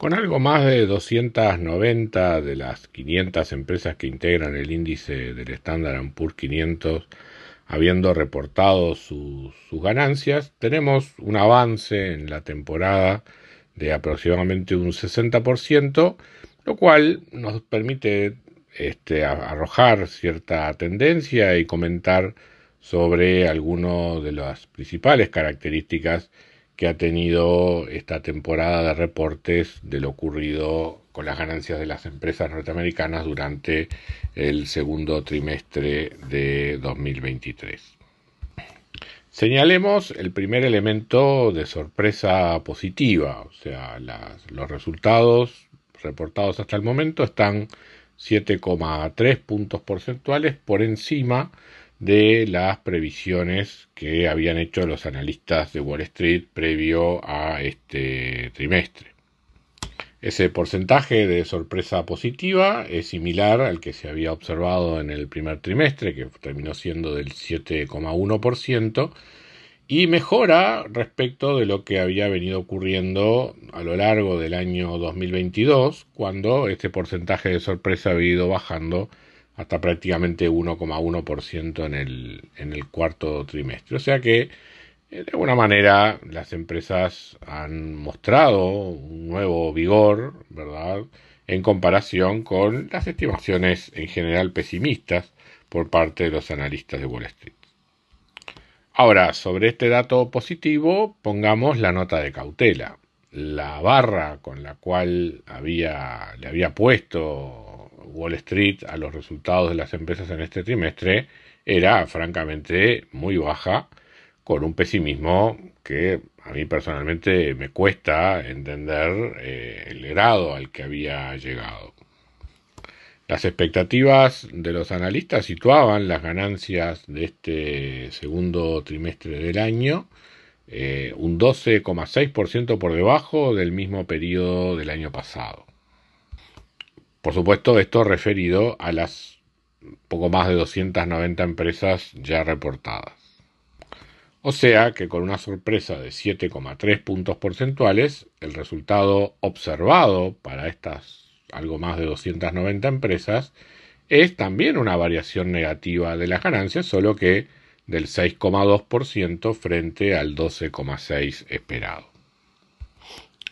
Con algo más de 290 de las 500 empresas que integran el índice del Standard Poor's 500 habiendo reportado sus, ganancias, tenemos un avance en la temporada de aproximadamente un 60%, lo cual nos permite este, arrojar cierta tendencia y comentar sobre algunas de las principales características que ha tenido esta temporada de reportes de lo ocurrido con las ganancias de las empresas norteamericanas durante el segundo trimestre de 2023. Señalemos el primer elemento de sorpresa positiva, o sea, los resultados reportados hasta el momento están 7,3 puntos porcentuales por encima de las previsiones que habían hecho los analistas de Wall Street previo a este trimestre. Ese porcentaje de sorpresa positiva es similar al que se había observado en el primer trimestre, que terminó siendo del 7,1%, y mejora respecto de lo que había venido ocurriendo a lo largo del año 2022, cuando este porcentaje de sorpresa había ido bajando hasta prácticamente 1,1% en el, en el cuarto trimestre. O sea que, eh, de alguna manera, las empresas han mostrado un nuevo vigor, ¿verdad?, en comparación con las estimaciones en general pesimistas por parte de los analistas de Wall Street. Ahora, sobre este dato positivo, pongamos la nota de cautela. La barra con la cual había, le había puesto Wall Street a los resultados de las empresas en este trimestre era francamente muy baja, con un pesimismo que a mí personalmente me cuesta entender eh, el grado al que había llegado. Las expectativas de los analistas situaban las ganancias de este segundo trimestre del año eh, un 12,6% por debajo del mismo periodo del año pasado. Por supuesto, esto referido a las poco más de 290 empresas ya reportadas. O sea que con una sorpresa de 7,3 puntos porcentuales, el resultado observado para estas algo más de 290 empresas es también una variación negativa de las ganancias, solo que del 6,2% frente al 12,6% esperado.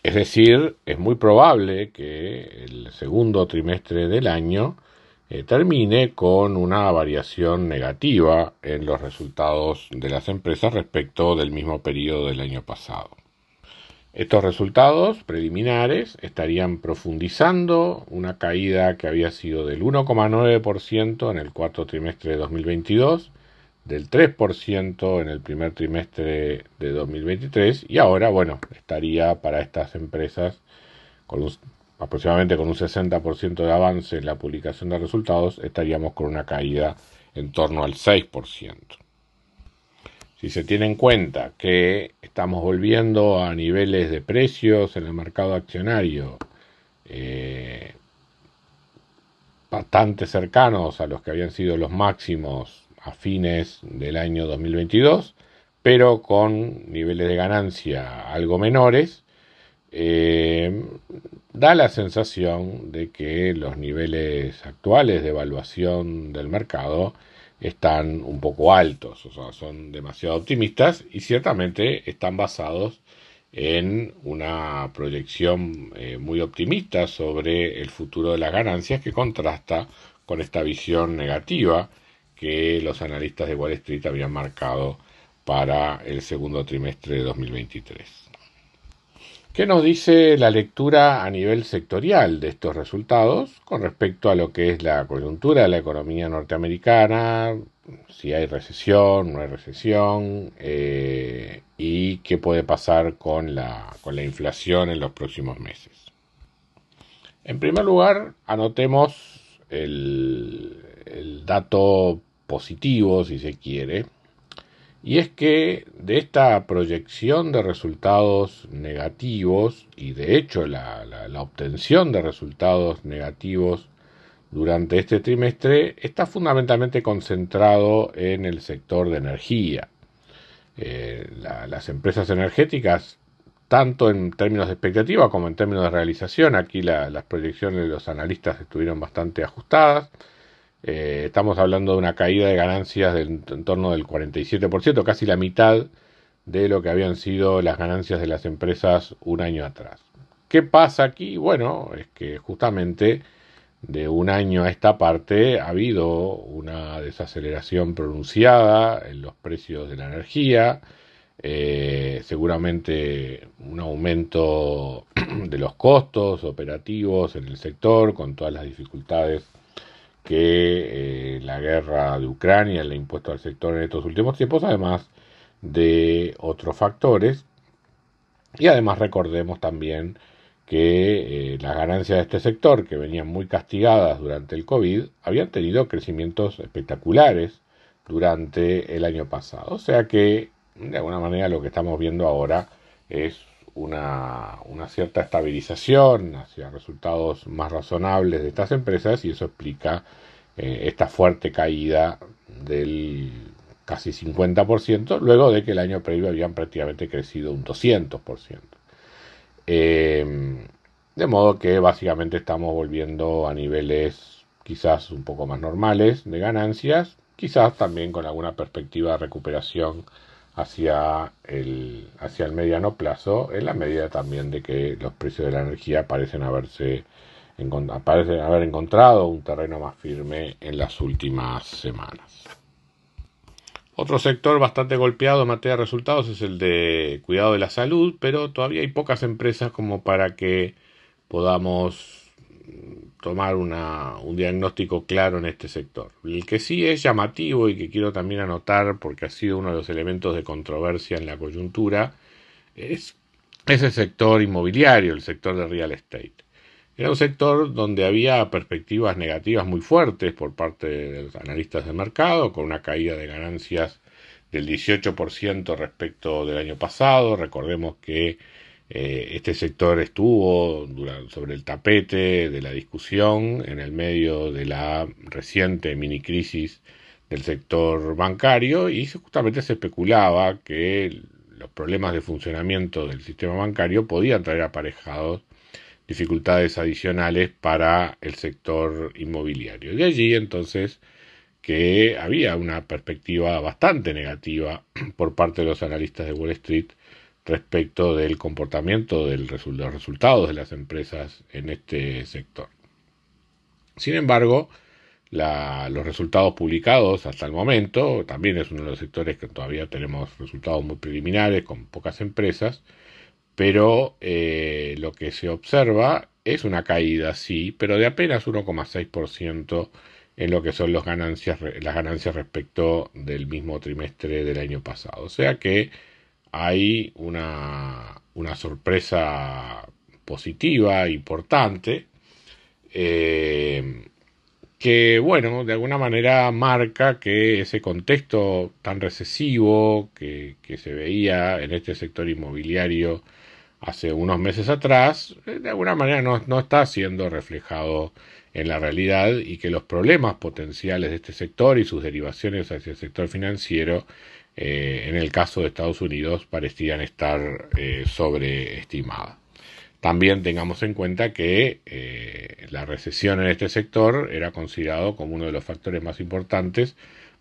Es decir, es muy probable que el segundo trimestre del año eh, termine con una variación negativa en los resultados de las empresas respecto del mismo periodo del año pasado. Estos resultados preliminares estarían profundizando una caída que había sido del 1,9% en el cuarto trimestre de 2022 del 3% en el primer trimestre de 2023 y ahora, bueno, estaría para estas empresas con aproximadamente con un 60% de avance en la publicación de resultados, estaríamos con una caída en torno al 6%. Si se tiene en cuenta que estamos volviendo a niveles de precios en el mercado accionario eh, bastante cercanos a los que habían sido los máximos a fines del año 2022, pero con niveles de ganancia algo menores, eh, da la sensación de que los niveles actuales de evaluación del mercado están un poco altos, o sea, son demasiado optimistas y ciertamente están basados en una proyección eh, muy optimista sobre el futuro de las ganancias que contrasta con esta visión negativa que los analistas de Wall Street habían marcado para el segundo trimestre de 2023. ¿Qué nos dice la lectura a nivel sectorial de estos resultados con respecto a lo que es la coyuntura de la economía norteamericana, si hay recesión, no hay recesión, eh, y qué puede pasar con la, con la inflación en los próximos meses? En primer lugar, anotemos el, el dato positivo, si se quiere, y es que de esta proyección de resultados negativos, y de hecho la, obtención de resultados negativos durante este trimestre, está fundamentalmente concentrado en el sector de energía. Eh, las empresas energéticas, tanto en términos de expectativa como en términos de realización, aquí las proyecciones de los analistas estuvieron bastante ajustadas. Eh, estamos hablando de una caída de ganancias en torno del 47%, casi la mitad de lo que habían sido las ganancias de las empresas un año atrás. ¿Qué pasa aquí? Bueno, es que justamente de un año a esta parte ha habido una desaceleración pronunciada en los precios de la energía, eh, seguramente un aumento de los costos operativos en el sector con todas las dificultades que eh, la guerra de Ucrania le ha impuesto al sector en estos últimos tiempos, además de otros factores. Y además recordemos también que eh, las ganancias de este sector, que venían muy castigadas durante el COVID, habían tenido crecimientos espectaculares durante el año pasado. O sea que, de alguna manera, lo que estamos viendo ahora es una, cierta estabilización hacia resultados más razonables de estas empresas y eso explica eh, esta fuerte caída del casi 50%, luego de que el año previo habían prácticamente crecido un 200%. Em, de modo que básicamente estamos volviendo a niveles quizás un poco más normales de ganancias, quizás también con alguna perspectiva de recuperación hacia el, hacia el mediano plazo, en la medida también de que los precios de la energía parecen haberse parecen haber encontrado un terreno más firme en las últimas semanas. Otro sector bastante golpeado en materia de resultados es el de cuidado de la salud, pero todavía hay pocas empresas como para que podamos tomar una, un diagnóstico claro en este sector. El que sí es llamativo y que quiero también anotar porque ha sido uno de los elementos de controversia en la coyuntura es ese sector inmobiliario, el sector de real estate. Era un sector donde había perspectivas negativas muy fuertes por parte de los analistas de mercado, con una caída de ganancias del 18% respecto del año pasado. Recordemos que eh, este sector estuvo sobre el tapete de la discusión en el medio de la reciente mini crisis del sector bancario y justamente se especulaba que los problemas de funcionamiento del sistema bancario podían traer aparejados dificultades adicionales para el sector inmobiliario. De allí entonces que había una perspectiva bastante negativa por parte de los analistas de Wall Street respecto del comportamiento de los resultados de las empresas en este sector. Sin embargo, los resultados publicados hasta el momento, también es uno de los sectores que todavía tenemos resultados muy preliminares con pocas empresas, pero eh, lo que se observa es una caída, sí, pero de apenas 1,6% en lo que son las ganancias, las ganancias respecto del mismo trimestre del año pasado. O sea que hay una, una sorpresa positiva, importante, eh, que, bueno, de alguna manera marca que ese contexto tan recesivo que, que, se veía en este sector inmobiliario hace unos meses atrás, eh, de alguna manera no, no está siendo reflejado en la realidad y que los problemas potenciales de este sector y sus derivaciones hacia el sector financiero eh, en el caso de Estados Unidos parecían estar eh, sobreestimadas. También tengamos en cuenta que eh, la recesión en este sector era considerado como uno de los factores más importantes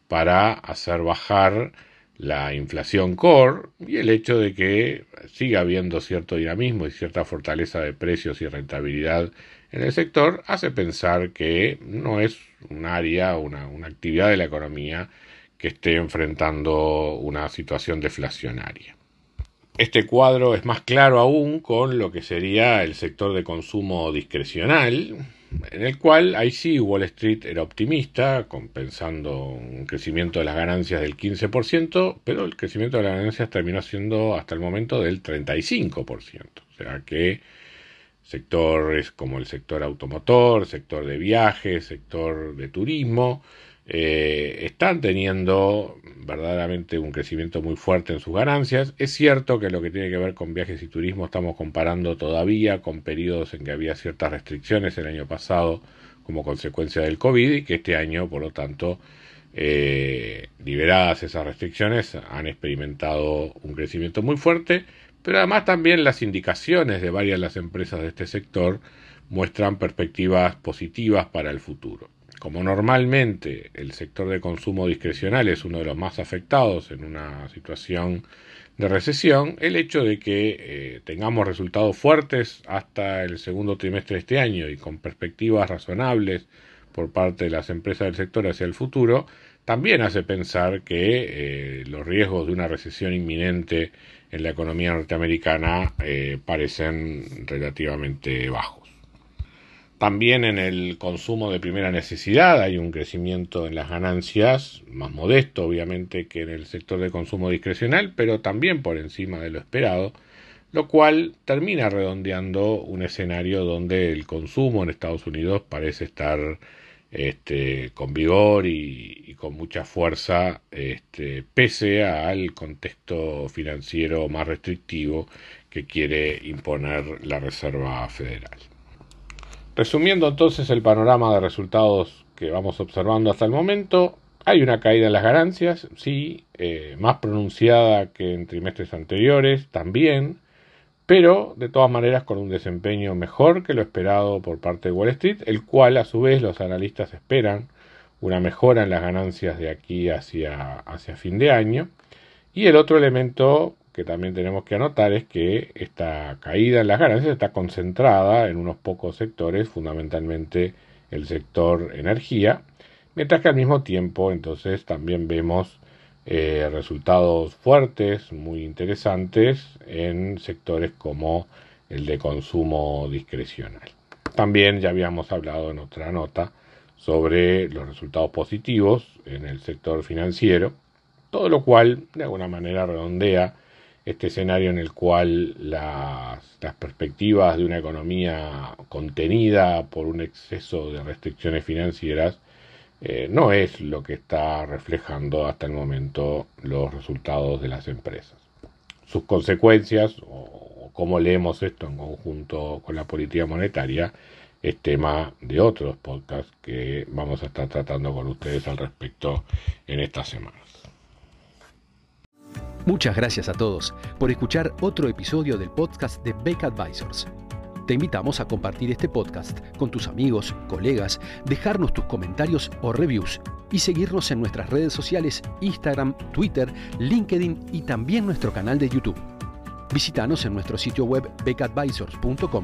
para hacer bajar la inflación core y el hecho de que siga habiendo cierto dinamismo y cierta fortaleza de precios y rentabilidad en el sector hace pensar que no es un área, una, una actividad de la economía que esté enfrentando una situación deflacionaria. Este cuadro es más claro aún con lo que sería el sector de consumo discrecional, en el cual ahí sí Wall Street era optimista, compensando un crecimiento de las ganancias del 15%, pero el crecimiento de las ganancias terminó siendo hasta el momento del 35%. O sea que sectores como el sector automotor, sector de viajes, sector de turismo, eh, están teniendo verdaderamente un crecimiento muy fuerte en sus ganancias. Es cierto que lo que tiene que ver con viajes y turismo estamos comparando todavía con periodos en que había ciertas restricciones el año pasado como consecuencia del COVID y que este año, por lo tanto, eh, liberadas esas restricciones, han experimentado un crecimiento muy fuerte, pero además también las indicaciones de varias de las empresas de este sector muestran perspectivas positivas para el futuro. Como normalmente el sector de consumo discrecional es uno de los más afectados en una situación de recesión, el hecho de que eh, tengamos resultados fuertes hasta el segundo trimestre de este año y con perspectivas razonables por parte de las empresas del sector hacia el futuro, también hace pensar que eh, los riesgos de una recesión inminente en la economía norteamericana eh, parecen relativamente bajos. También en el consumo de primera necesidad hay un crecimiento en las ganancias, más modesto obviamente que en el sector de consumo discrecional, pero también por encima de lo esperado, lo cual termina redondeando un escenario donde el consumo en Estados Unidos parece estar este, con vigor y, con mucha fuerza, este, pese al contexto financiero más restrictivo que quiere imponer la Reserva Federal. Resumiendo entonces el panorama de resultados que vamos observando hasta el momento, hay una caída en las ganancias, sí, eh, más pronunciada que en trimestres anteriores, también, pero de todas maneras con un desempeño mejor que lo esperado por parte de Wall Street, el cual a su vez los analistas esperan una mejora en las ganancias de aquí hacia, hacia fin de año. Y el otro elemento que también tenemos que anotar es que esta caída en las ganancias está concentrada en unos pocos sectores, fundamentalmente el sector energía, mientras que al mismo tiempo entonces también vemos eh, resultados fuertes, muy interesantes en sectores como el de consumo discrecional. También ya habíamos hablado en otra nota sobre los resultados positivos en el sector financiero, todo lo cual de alguna manera redondea este escenario en el cual las, perspectivas de una economía contenida por un exceso de restricciones financieras eh, no es lo que está reflejando hasta el momento los resultados de las empresas. Sus consecuencias, o cómo leemos esto en conjunto con la política monetaria, es tema de otros podcasts que vamos a estar tratando con ustedes al respecto en estas semanas. Muchas gracias a todos por escuchar otro episodio del podcast de Beck Advisors. Te invitamos a compartir este podcast con tus amigos, colegas, dejarnos tus comentarios o reviews y seguirnos en nuestras redes sociales Instagram, Twitter, LinkedIn y también nuestro canal de YouTube. Visítanos en nuestro sitio web beckadvisors.com